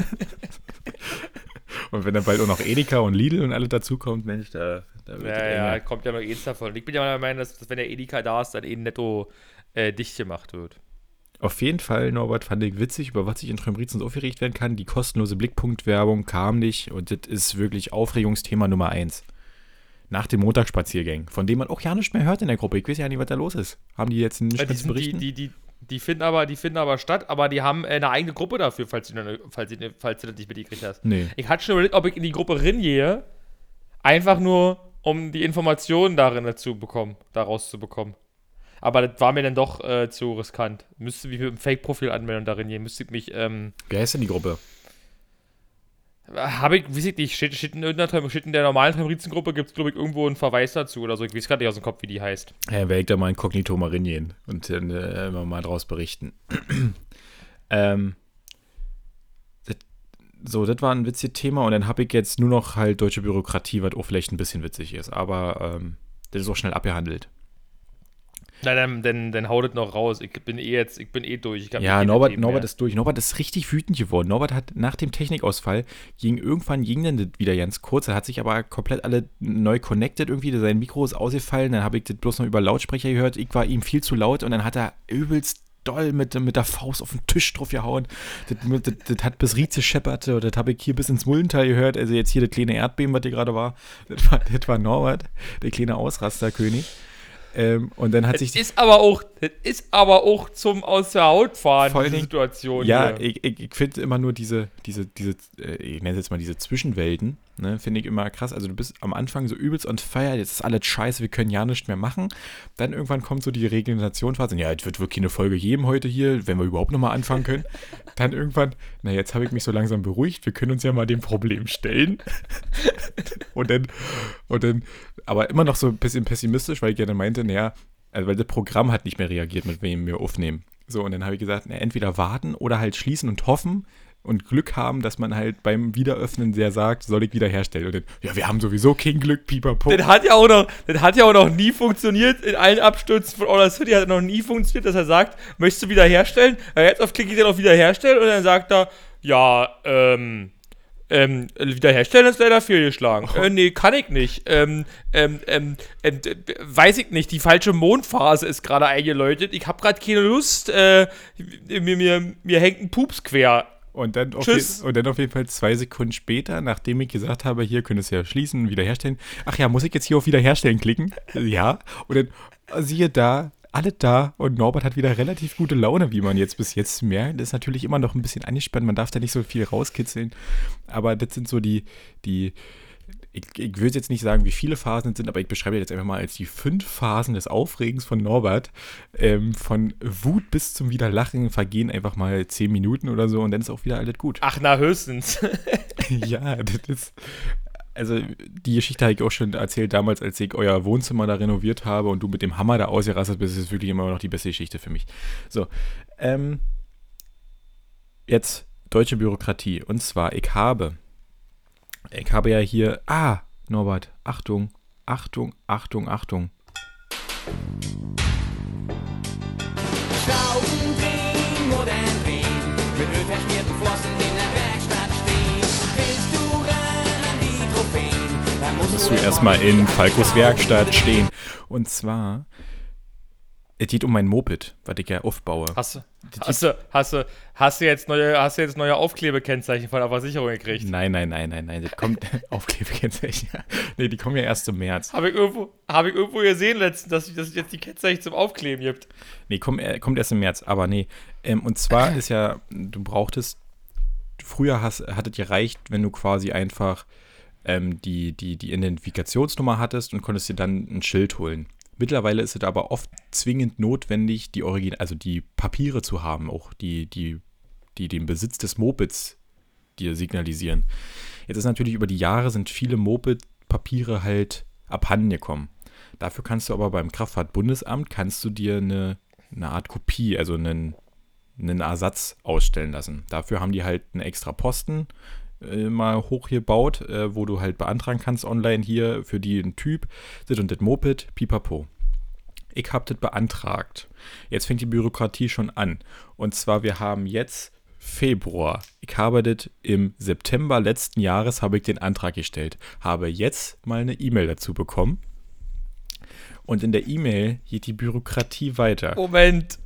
und wenn dann bald auch noch Edeka und Lidl und alle dazukommt, Mensch, da, da wird Ja, ja, kommt ja noch eins davon. Ich bin ja der Meinung, dass, dass wenn der Edeka da ist, dann eh Netto äh, dicht gemacht wird. Auf jeden Fall, Norbert, fand ich witzig, über was ich in Trömrizen so aufgeregt werden kann. Die kostenlose Blickpunktwerbung kam nicht und das ist wirklich Aufregungsthema Nummer eins. Nach dem Montagsspaziergang, von dem man auch ja nichts mehr hört in der Gruppe. Ich weiß ja nicht, was da los ist. Haben die jetzt nicht Ja, mehr zu sind, die, berichten? die, die, die, finden aber, die finden aber statt, aber die haben äh, eine eigene Gruppe dafür, falls du, falls, du, falls du das nicht mitgekriegt hast. nee. Ich hatte schon überlegt, ob ich in die Gruppe ringehe, einfach nur, um die Informationen darin zu bekommen, daraus zu bekommen. Aber das war mir dann doch äh, zu riskant. Müsste mich mit einem Fake-Profil anmelden und darin gehen. Müsste ich mich, ähm, Wie heißt denn die Gruppe? Habe ich, weiß ich nicht, steht, steht, in irgendeiner, steht in der normalen Tramrizen-Gruppe, gibt es, glaube ich, irgendwo einen Verweis dazu oder so. Ich weiß gerade nicht aus dem Kopf, wie die heißt. Ja, werde ich da mal inkognito mal reingehen und dann äh, immer mal draus berichten. (clears throat) ähm, das, so, das war ein witziges Thema und dann habe ich jetzt nur noch halt deutsche Bürokratie, was auch vielleicht ein bisschen witzig ist, aber ähm, das ist auch schnell abgehandelt. Nein, dann, dann, dann haut es noch raus. Ich bin eh jetzt, ich bin eh durch. Ja, eh Norbert, Norbert mehr. ist durch. Norbert ist richtig wütend geworden. Norbert hat nach dem Technikausfall, ging irgendwann ging dann das wieder ganz kurz. Er hat sich aber komplett alle neu connected irgendwie. Sein Mikro ist ausgefallen. Dann habe ich das bloß noch über Lautsprecher gehört. Ich war ihm viel zu laut und dann hat er übelst doll mit, mit der Faust auf den Tisch drauf gehauen. Das, das, das hat bis Rieze schepperte und das habe ich hier bis ins Mullental gehört. Also jetzt hier das kleine Erdbeben, was hier gerade war. Das war, das war Norbert, der kleine Ausrasterkönig. Ähm, und dann hat Das sich ist aber auch, das ist aber auch zum aus der Haut fahren, Dingen- Situation. Ja, hier. ich, ich, ich finde immer nur diese, diese, diese, äh, ich nenne es jetzt mal diese Zwischenwelten, ne, finde ich immer krass. Also du bist am Anfang so übelst on fire, jetzt ist alles scheiße, wir können ja nichts mehr machen. Dann irgendwann kommt so die Regenerationsphase, ja, es wird wirklich eine Folge geben heute hier, wenn wir überhaupt nochmal anfangen können. (laughs) Dann irgendwann, na jetzt habe ich mich so langsam beruhigt, wir können uns ja mal dem Problem stellen. (laughs) und dann, und dann, aber immer noch so ein bisschen pessimistisch, weil ich gerne meinte, naja, also weil das Programm hat nicht mehr reagiert, mit wem wir aufnehmen. So, und dann habe ich gesagt, na, entweder warten oder halt schließen und hoffen und Glück haben, dass man halt beim Wiederöffnen sehr sagt, soll ich wiederherstellen. Und dann, ja, wir haben sowieso kein Glück, pipapo. Das hat ja auch noch, das hat ja auch noch nie funktioniert. In allen Abstürzen von Order City hat noch nie funktioniert, dass er sagt, möchtest du wiederherstellen? Ja, jetzt auf Klick geht er auf wiederherstellen und dann sagt er, ja, ähm, ähm, wiederherstellen ist leider fehlgeschlagen. (laughs) Äh, nee, kann ich nicht. Ähm, ähm, ähm, d- weiß ich nicht. Die falsche Mondphase ist gerade eingeläutet. Ich habe gerade keine Lust. Äh, mir, mir, mir hängt ein Pups quer. Und dann, auf Tschüss. je- und dann auf jeden Fall zwei Sekunden später, nachdem ich gesagt habe, hier könntest du ja schließen, wiederherstellen. Ach ja, muss ich jetzt hier auf Wiederherstellen klicken? (laughs) Ja. Und dann äh, siehe da, alle da und Norbert hat wieder relativ gute Laune, wie man jetzt bis jetzt merkt. Das ist natürlich immer noch ein bisschen angespannt, man darf da nicht so viel rauskitzeln. Aber das sind so die, die, ich, ich würde jetzt nicht sagen, wie viele Phasen es sind, aber ich beschreibe jetzt einfach mal als die fünf Phasen des Aufregens von Norbert. Ähm, von Wut bis zum Wiederlachen vergehen einfach mal zehn Minuten oder so und dann ist auch wieder alles gut. Ach, na, höchstens. (laughs) (laughs) ja, das ist. Also, die Geschichte habe ich auch schon erzählt damals, als ich euer Wohnzimmer da renoviert habe und du mit dem Hammer da ausgerastet bist. Das ist wirklich immer noch die beste Geschichte für mich. So, ähm, jetzt deutsche Bürokratie. Und zwar, ich habe, ich habe ja hier, ah, Norbert, Achtung, Achtung, Achtung, Achtung. Schrauben Musst du erstmal in Falkos Werkstatt stehen. Und zwar, es geht um mein Moped, was ich ja aufbaue. Hast du, hast du, hast du, hast du jetzt neue, hast du jetzt neue Aufklebekennzeichen von der Versicherung gekriegt? Nein, nein, nein, nein, nein. Das kommt (laughs) (laughs) Aufklebekennzeichen. (laughs) Nee, die kommen ja erst im März. Habe ich irgendwo, habe ich irgendwo gesehen letztens, dass es dass es jetzt die Kennzeichen zum Aufkleben gibt. Nee, kommt, äh, kommt erst im März, aber nee. Ähm, und zwar (coughs) ist ja, du brauchtest, früher hast, hattet gereicht, wenn du quasi einfach ähm, die, die, die Identifikationsnummer hattest und konntest dir dann ein Schild holen. Mittlerweile ist es aber oft zwingend notwendig, die Origin also die Papiere zu haben, auch die, die, die den Besitz des Mopeds dir signalisieren. Jetzt ist natürlich über die Jahre sind viele Moped-Papiere halt abhanden gekommen. Dafür kannst du aber beim Kraftfahrtbundesamt kannst du dir eine, eine Art Kopie, also einen, einen Ersatz ausstellen lassen. Dafür haben die halt einen extra Posten äh, mal hochgebaut, äh, wo du halt beantragen kannst online hier für den Typ, das und das Moped, pipapo. Ich habe das beantragt. Jetzt fängt die Bürokratie schon an. Und zwar, wir haben jetzt Februar. Ich habe das im September letzten Jahres habe ich den Antrag gestellt. Habe jetzt mal eine E-Mail dazu bekommen. Und in der E-Mail geht die Bürokratie weiter. Moment.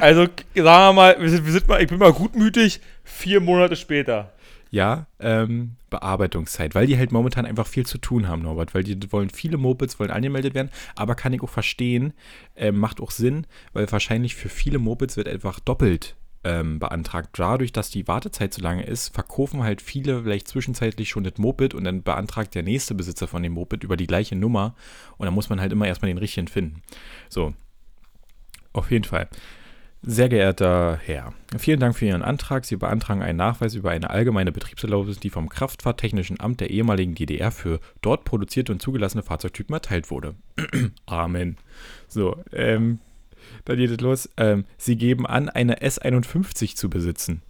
Also, sagen wir mal, wir sind, wir sind mal, ich bin mal gutmütig, vier Monate später. Ja, ähm, Bearbeitungszeit, weil die halt momentan einfach viel zu tun haben, Norbert, weil die wollen viele Mopeds wollen angemeldet werden, aber kann ich auch verstehen, ähm, macht auch Sinn, weil wahrscheinlich für viele Mopeds wird einfach doppelt ähm, beantragt. Dadurch, dass die Wartezeit so lange ist, verkaufen halt viele vielleicht zwischenzeitlich schon das Moped und dann beantragt der nächste Besitzer von dem Moped über die gleiche Nummer und dann muss man halt immer erstmal den richtigen finden. So, auf jeden Fall. Sehr geehrter Herr, vielen Dank für Ihren Antrag. Sie beantragen einen Nachweis über eine allgemeine Betriebserlaubnis, die vom Kraftfahrttechnischen Amt der ehemaligen DDR für dort produzierte und zugelassene Fahrzeugtypen erteilt wurde. (clears throat) Amen. So, ähm, dann geht es los. Ähm, Sie geben an, eine S51 zu besitzen.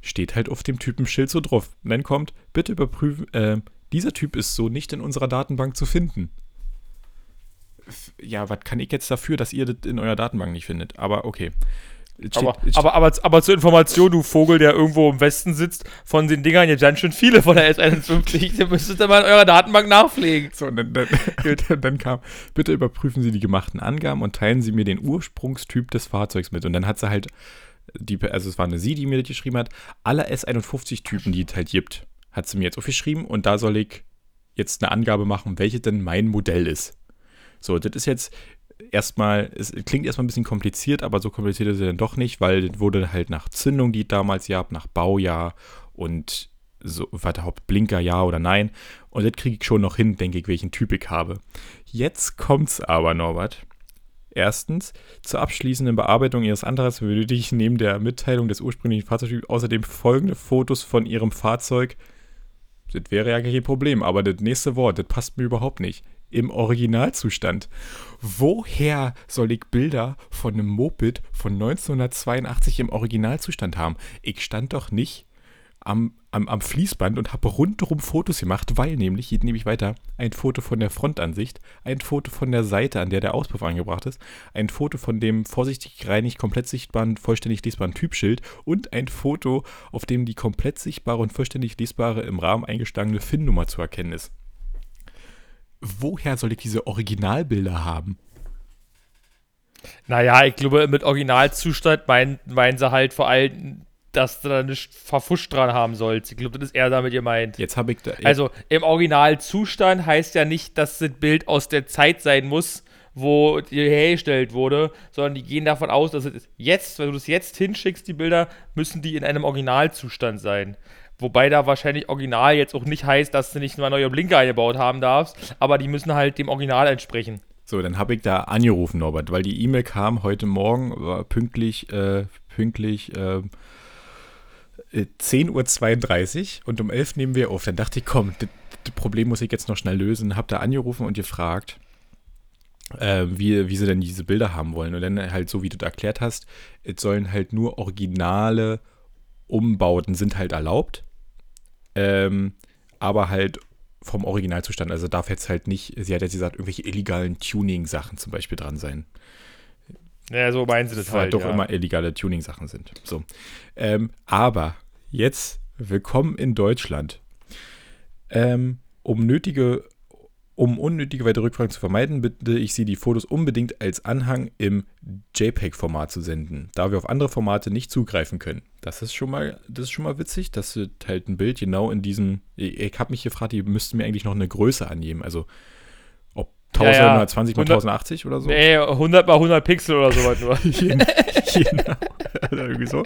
Steht halt auf dem Typenschild so drauf. Und dann kommt, bitte überprüfen, äh, dieser Typ ist so nicht in unserer Datenbank zu finden. Ja, was kann ich jetzt dafür, dass ihr das in eurer Datenbank nicht findet? Aber okay. Aber, aber, aber, aber zur Information, du Vogel, der irgendwo im Westen sitzt, von den Dingern jetzt ganz schön viele von der S51, (laughs) da müsstet ihr mal in eurer Datenbank nachpflegen. So, und dann, dann, dann, (laughs) dann kam, bitte überprüfen Sie die gemachten Angaben und teilen Sie mir den Ursprungstyp des Fahrzeugs mit. Und dann hat sie halt, die, also es war eine Sie, die mir das geschrieben hat, alle S51-Typen, die es halt gibt, hat sie mir jetzt aufgeschrieben und da soll ich jetzt eine Angabe machen, welche denn mein Modell ist. So, das ist jetzt erstmal, es klingt erstmal ein bisschen kompliziert, aber so kompliziert ist es dann doch nicht, weil wurde halt nach Zündung, die es damals gab, nach Baujahr und so, warte, Hauptblinker, ja oder nein. Und das kriege ich schon noch hin, denke ich, welchen Typ ich habe. Jetzt kommt's aber, Norbert. Erstens, zur abschließenden Bearbeitung Ihres Antrags benötige ich neben der Mitteilung des ursprünglichen Fahrzeugtyps außerdem folgende Fotos von Ihrem Fahrzeug. Das wäre ja kein Problem, aber das nächste Wort, das passt mir überhaupt nicht. Im Originalzustand. Woher soll ich Bilder von einem Moped von 1982 im Originalzustand haben? Ich stand doch nicht am, am, am Fließband und habe rundherum Fotos gemacht, weil nämlich, hier nehme ich weiter, ein Foto von der Frontansicht, ein Foto von der Seite, an der der Auspuff angebracht ist, ein Foto von dem vorsichtig gereinigt, komplett sichtbaren, vollständig lesbaren Typschild und ein Foto, auf dem die komplett sichtbare und vollständig lesbare im Rahmen eingestangene FIN-Nummer zu erkennen ist. Woher soll ich diese Originalbilder haben? Naja, ich glaube, mit Originalzustand meinen, meinen sie halt vor allem, dass du da nicht verfuscht dran haben sollst. Ich glaube, das ist eher damit gemeint. Jetzt habe ich da. Also im Originalzustand heißt ja nicht, dass das Bild aus der Zeit sein muss, wo die hergestellt wurde, sondern die gehen davon aus, dass es jetzt, wenn du das jetzt hinschickst, die Bilder, müssen die in einem Originalzustand sein. Wobei da wahrscheinlich Original jetzt auch nicht heißt, dass du nicht mal neue Blinker eingebaut haben darfst, aber die müssen halt dem Original entsprechen. So, dann habe ich da angerufen, Norbert, weil die E-Mail kam heute Morgen, war pünktlich, äh, pünktlich äh, äh, 10.32 Uhr und um 11 nehmen wir auf. Dann dachte ich, komm, das, Problem muss ich jetzt noch schnell lösen. Habe da angerufen und gefragt, äh, wie, wie sie denn diese Bilder haben wollen. Und dann halt so, wie du da erklärt hast, es sollen halt nur originale Umbauten sind halt erlaubt. Ähm, aber halt vom Originalzustand. Also darf jetzt halt nicht, sie hat jetzt gesagt, irgendwelche illegalen Tuning-Sachen zum Beispiel dran sein. Ja, so meinen sie das Weil halt. doch ja. immer illegale Tuning-Sachen sind. So. Ähm, aber jetzt willkommen in Deutschland. Ähm, um nötige, um unnötige weitere Rückfragen zu vermeiden, bitte ich Sie, die Fotos unbedingt als Anhang im JPEG-Format zu senden, da wir auf andere Formate nicht zugreifen können. Das ist schon mal, das ist schon mal witzig, dass du halt ein Bild genau in diesem. Ich, ich habe mich gefragt, die müssten mir eigentlich noch eine Größe angeben. Also ob Ja, ja. 1120 mal 100 1080 oder so. Nee, 100 mal 100 Pixel oder sowas nur. (laughs) (laughs) genau. (laughs) Irgendwie so.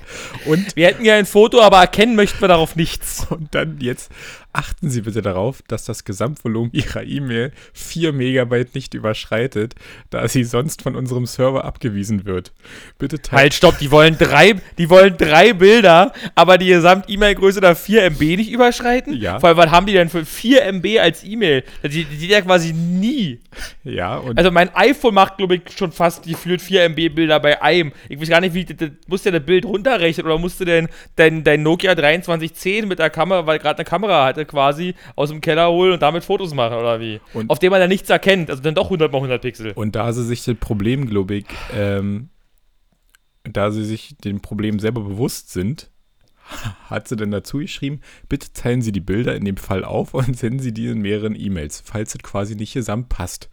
Und, Wir hätten ja ein Foto, aber erkennen möchten wir darauf nichts. und dann jetzt achten Sie bitte darauf, dass das Gesamtvolumen Ihrer E-Mail 4 Megabyte nicht überschreitet, da sie sonst von unserem Server abgewiesen wird. Bitte teilen. Halt, stopp, die wollen drei, die wollen drei Bilder, aber die Gesamt-E-Mail-Größe da 4 MB nicht überschreiten? Ja. Vor allem, was haben die denn für 4 MB als E-Mail? Die, die, ja quasi nie. Ja, und Also mein iPhone macht, glaube ich, schon fast gefühlt 4 MB Bilder bei einem. Ich weiß gar nicht, wie, das, musst du ja das Bild runterrechnen oder musst du denn dein, dein Nokia 2310 mit der Kamera, weil gerade eine Kamera hatte, quasi aus dem Keller holen und damit Fotos machen oder wie? Und- Auf dem man ja nichts erkennt, also dann doch 100 mal 100 Pixel. Und da sie sich das Problem, glaube ich, ähm, da sie sich dem Problem selber bewusst sind, hat sie dann dazu geschrieben, bitte teilen Sie die Bilder in dem Fall auf und (laughs) senden Sie die in mehreren E-Mails, falls es quasi nicht gesamt passt.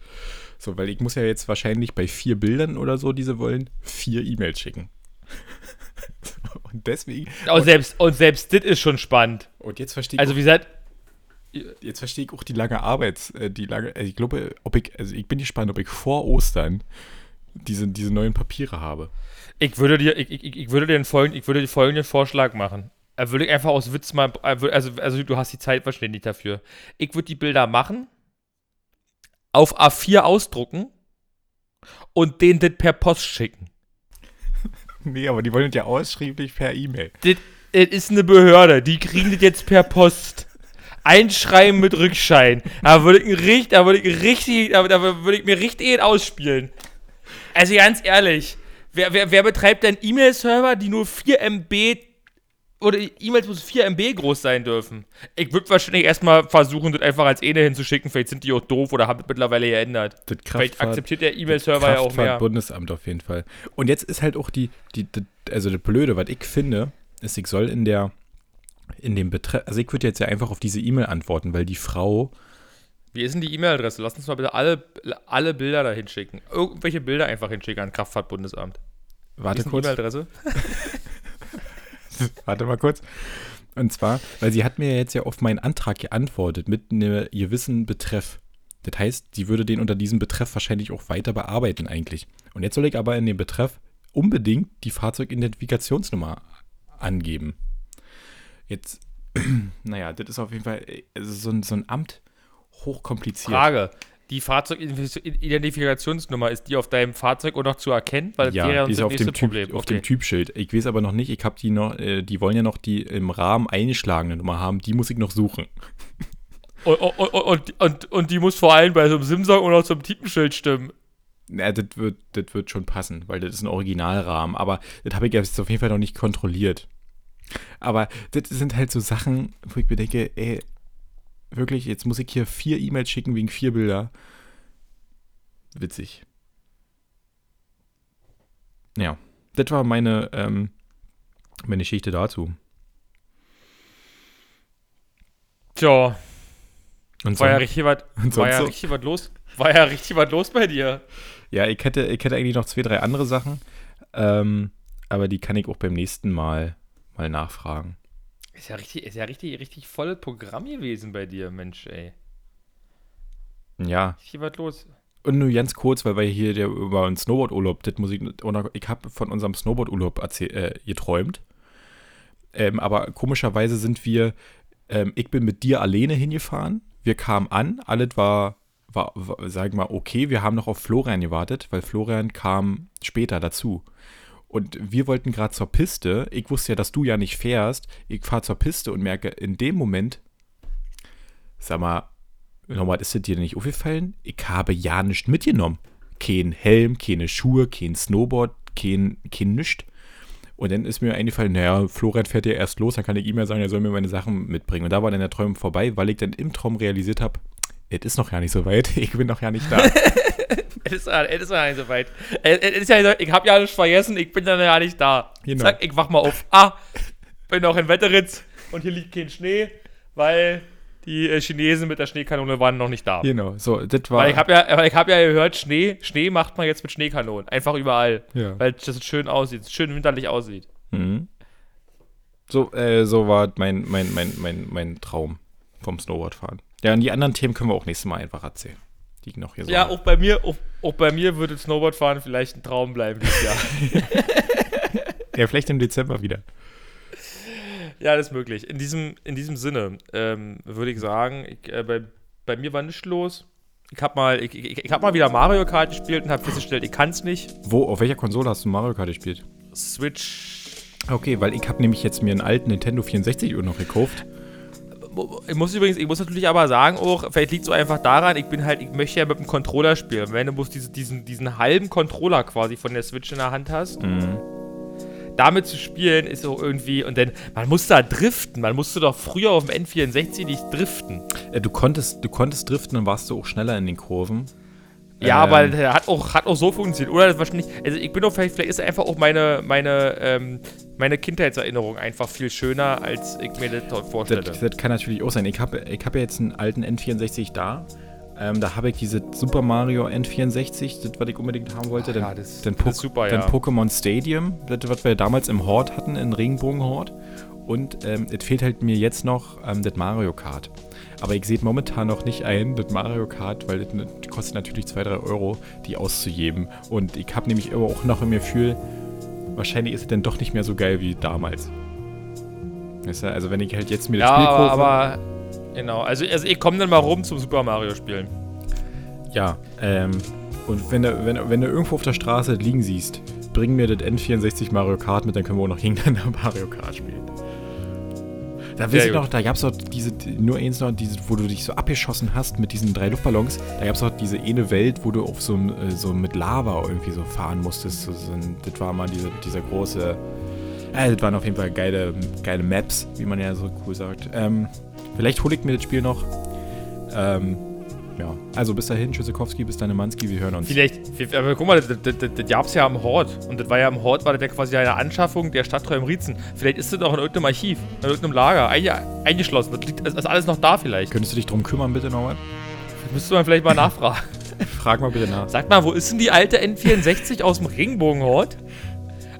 So, weil ich muss ja jetzt wahrscheinlich bei vier Bildern oder so, die sie wollen, vier E-Mails schicken. (laughs) und deswegen. Und selbst, und selbst das ist schon spannend. Und jetzt verstehe ich, Also wie gesagt, jetzt verstehe ich auch die lange Arbeit. Äh, die lange, also ich glaube, ob ich, also ich bin gespannt, ob ich vor Ostern diese, diese neuen Papiere habe. ich würde dir, ich, ich, ich würde dir den folgenden, ich würde dir folgenden Vorschlag machen. Er würde einfach aus Witz mal, also, also du hast die Zeit wahrscheinlich dafür. Ich würde die Bilder machen, auf A4 ausdrucken und den das per Post schicken. (laughs) Nee, aber die wollen ja ausschrieblich per E-Mail. Das, das ist eine Behörde, die kriegen das jetzt per Post. Einschreiben mit Rückschein. Da würde ich, richtig, da würde ich richtig, da, würde ich mir richtig einen ausspielen. Also ganz ehrlich, wer, wer, wer betreibt denn E-Mail-Server, die nur 4 MB oder E-Mails muss 4 MB groß sein dürfen? Ich würde wahrscheinlich erstmal versuchen, das einfach als eine hinzuschicken. Vielleicht sind die auch doof oder haben das mittlerweile geändert. Das Vielleicht Kraftfahrt- akzeptiert der E-Mail-Server ja auch mehr. Bundesamt auf jeden Fall. Und jetzt ist halt auch die, die, die also das Blöde, was ich finde, ist, ich soll in der, in dem Betreff, also ich würde jetzt ja einfach auf diese E-Mail antworten, weil die Frau, Wie ist denn die E-Mail-Adresse? Lass uns mal bitte alle, alle Bilder da hinschicken. Irgendwelche Bilder einfach hinschicken an Kraftfahrtbundesamt. Warte kurz, E-Mail-Adresse? (laughs) warte mal kurz. Und zwar, weil sie hat mir jetzt ja auf meinen Antrag geantwortet mit einem gewissen Betreff. Das heißt, sie würde den unter diesem Betreff wahrscheinlich auch weiter bearbeiten eigentlich. Und jetzt soll ich aber in dem Betreff unbedingt die Fahrzeugidentifikationsnummer angeben. Jetzt, (clears throat) naja, das ist auf jeden Fall äh, also so, ein, so ein Amt hochkompliziert. Frage. Die Fahrzeugidentifikationsnummer, ist die auf deinem Fahrzeug auch noch zu erkennen? Weil das Ja, wäre ja die ist auf dem, typ, Problem. auf Okay. dem Typschild. Ich weiß aber noch nicht, ich habe die noch, äh, die wollen ja noch die im Rahmen eingeschlagene Nummer haben, die muss ich noch suchen. Und, und, und, und, und, und die muss vor allem bei so einem Simsong oder so einem Typenschild stimmen. Na, das wird, das wird schon passen, weil das ist ein Originalrahmen. Aber das habe ich jetzt auf jeden Fall noch nicht kontrolliert. Aber das sind halt so Sachen, wo ich mir denke, ey, wirklich, jetzt muss ich hier vier E-Mails schicken wegen vier Bilder. Witzig. Ja, das war meine, ähm, meine Geschichte dazu. Tja, Und war ja richtig was, war ja so? richtig was los. War ja richtig was los bei dir. Ja, ich hätte, ich hätte eigentlich noch zwei, drei andere Sachen. Ähm, aber die kann ich auch beim nächsten Mal mal nachfragen. Ist ja richtig, ist ja richtig, richtig volles Programm gewesen bei dir, Mensch, ey. Ja, Richtig was los. und nur ganz kurz, weil wir hier der, über einen Snowboard-Urlaub, das muss ich, ich habe von unserem Snowboard-Urlaub äh, geträumt. Ähm, aber komischerweise sind wir, ähm, ich bin mit dir alleine hingefahren. Wir kamen an, alles war, war, war sag ich mal, okay. Wir haben noch auf Florian gewartet, weil Florian kam später dazu. Und wir wollten gerade zur Piste. Ich wusste ja, dass du ja nicht fährst. Ich fahre zur Piste und merke in dem Moment, sag mal, nochmal, ist es dir nicht aufgefallen? Ich habe ja nichts mitgenommen. Kein Helm, keine Schuhe, kein Snowboard, kein, kein nichts. Und dann ist mir eingefallen, naja, Florian fährt ja erst los, dann kann ich ihm ja sagen, er soll mir meine Sachen mitbringen. Und da war dann der Traum vorbei, weil ich dann im Traum realisiert habe, es ist noch gar nicht so weit, (laughs) ich bin noch gar nicht da. (laughs) Es ist, ja- es ist ja nicht so weit. Ja ich habe ja alles vergessen, ich bin dann ja nicht da. Genau. Zack, ich wach mal auf. Ah, bin noch in Wetteritz und hier liegt kein Schnee, weil die äh, Chinesen mit der Schneekanone waren noch nicht da. genau, so, das war. Weil ich habe ja, ich hab ja gehört, Schnee, Schnee macht man jetzt mit Schneekanonen. Einfach überall. Ja. Weil das schön aussieht, schön winterlich aussieht. Mhm. So, äh, so war mein, mein, mein, mein, mein Traum vom Snowboardfahren. Ja, und die anderen Themen können wir auch nächstes Mal einfach erzählen. Ich noch hier so Ja, auch bei mir, auch, auch bei mir würde Snowboardfahren vielleicht ein Traum bleiben dieses Jahr. (laughs) ja, vielleicht im Dezember wieder. Ja, das ist möglich. In diesem, in diesem Sinne ähm, würde ich sagen, ich, äh, bei, bei mir war nichts los. Ich habe mal, ich, ich, ich hab mal wieder Mario Kart gespielt und habe festgestellt, ich kann es nicht. Wo, auf welcher Konsole hast du Mario Kart gespielt? Switch. Okay, weil ich habe nämlich jetzt mir einen alten Nintendo 64 Uhr noch gekauft. Ich muss übrigens, ich muss natürlich aber sagen auch, vielleicht liegt es so einfach daran, ich bin halt, ich möchte ja mit dem Controller spielen. Und Wenn du bloß diese, diesen, diesen halben Controller quasi von der Switch in der Hand hast, Mhm. damit zu spielen ist auch irgendwie, und dann, man muss da driften, man musste doch früher auf dem N64 nicht driften. Äh, du, konntest, du konntest driften, dann warst du auch schneller in den Kurven. Ja, Ähm, aber der hat auch, hat auch so funktioniert. Oder das wahrscheinlich, also ich bin doch vielleicht, vielleicht ist einfach auch meine, meine, ähm, meine Kindheitserinnerung einfach viel schöner, als ich mir das dort vorstelle. Das, das kann natürlich auch sein. Ich habe ich hab ja jetzt einen alten N64 da. Ähm, da habe ich diese Super Mario N64, das, was ich unbedingt haben wollte. Ach ja, das- dann, Po- ist super, dann ja. Pokémon Stadium, das, was wir damals im Horde hatten, in Regenbogen-Horde. Und ähm, es fehlt halt mir jetzt noch ähm, das Mario Kart. Aber ich sehe momentan noch nicht ein, das Mario Kart, weil das kostet natürlich 2, 3 Euro, die auszugeben. Und ich habe nämlich aber auch noch im Gefühl, wahrscheinlich ist es dann doch nicht mehr so geil wie damals. Weißt du, also wenn ich halt jetzt mir das Ja, Spiel aber, kaufe. aber genau. Also, also ich komme dann mal rum zum Super Mario spielen. Ja, ähm, und wenn du, wenn, wenn du irgendwo auf der Straße liegen siehst, bring mir das N64 Mario Kart mit, dann können wir auch noch gegeneinander (laughs) Mario Kart spielen. Da noch, gut. da gab es doch diese, nur eins noch, diese, wo du dich so abgeschossen hast mit diesen drei Luftballons. Da gab es doch diese eine Welt, wo du auf so, äh, so mit Lava irgendwie so fahren musstest. So, so das war mal diese, dieser große. Äh, das waren auf jeden Fall geile, geile Maps, wie man ja so cool sagt. Ähm, vielleicht hole ich mir das Spiel noch. Ähm, ja, also bis dahin, Tschüssikowski, bis dann Manski, wir hören uns. Vielleicht, aber guck mal, das, das, das, das gab's ja am Hort. Und das war ja am Hort, war das ja quasi eine Anschaffung der Stadttreu im Rietzen. Vielleicht ist das auch in irgendeinem Archiv, in irgendeinem Lager, einge, eingeschlossen. Das, liegt, ist alles noch da vielleicht. Könntest du dich drum kümmern, bitte nochmal? Müsste man vielleicht mal nachfragen. (laughs) Frag mal bitte nach. Sag mal, wo ist denn die alte N64 aus dem Regenbogenhort?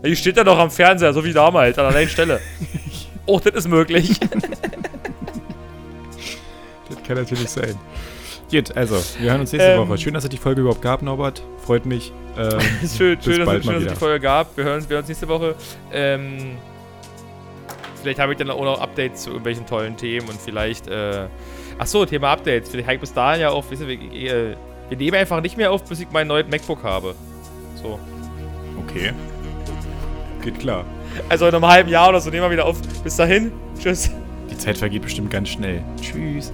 Die steht da noch am Fernseher, so wie damals, an der Stelle. (laughs) Oh, das ist möglich. Das kann natürlich sein. Gut, also, wir hören uns nächste Ähm. Woche. Schön, dass es die Folge überhaupt gab, Norbert. Freut mich. Ähm, (laughs) schön, schön, dass, bald schön dass es die Folge gab. Wir hören, wir hören uns nächste Woche. Ähm, vielleicht habe ich dann auch noch Updates zu irgendwelchen tollen Themen und vielleicht. Äh, ach so, Thema Updates. Vielleicht habe ich bis dahin ja auch. Wisst ihr, wir, äh, wir nehmen einfach nicht mehr auf, bis ich meinen neuen MacBook habe. So. Okay. Geht klar. Also in einem halben Jahr oder so nehmen wir wieder auf. Bis dahin. Tschüss. Die Zeit vergeht bestimmt ganz schnell. Tschüss.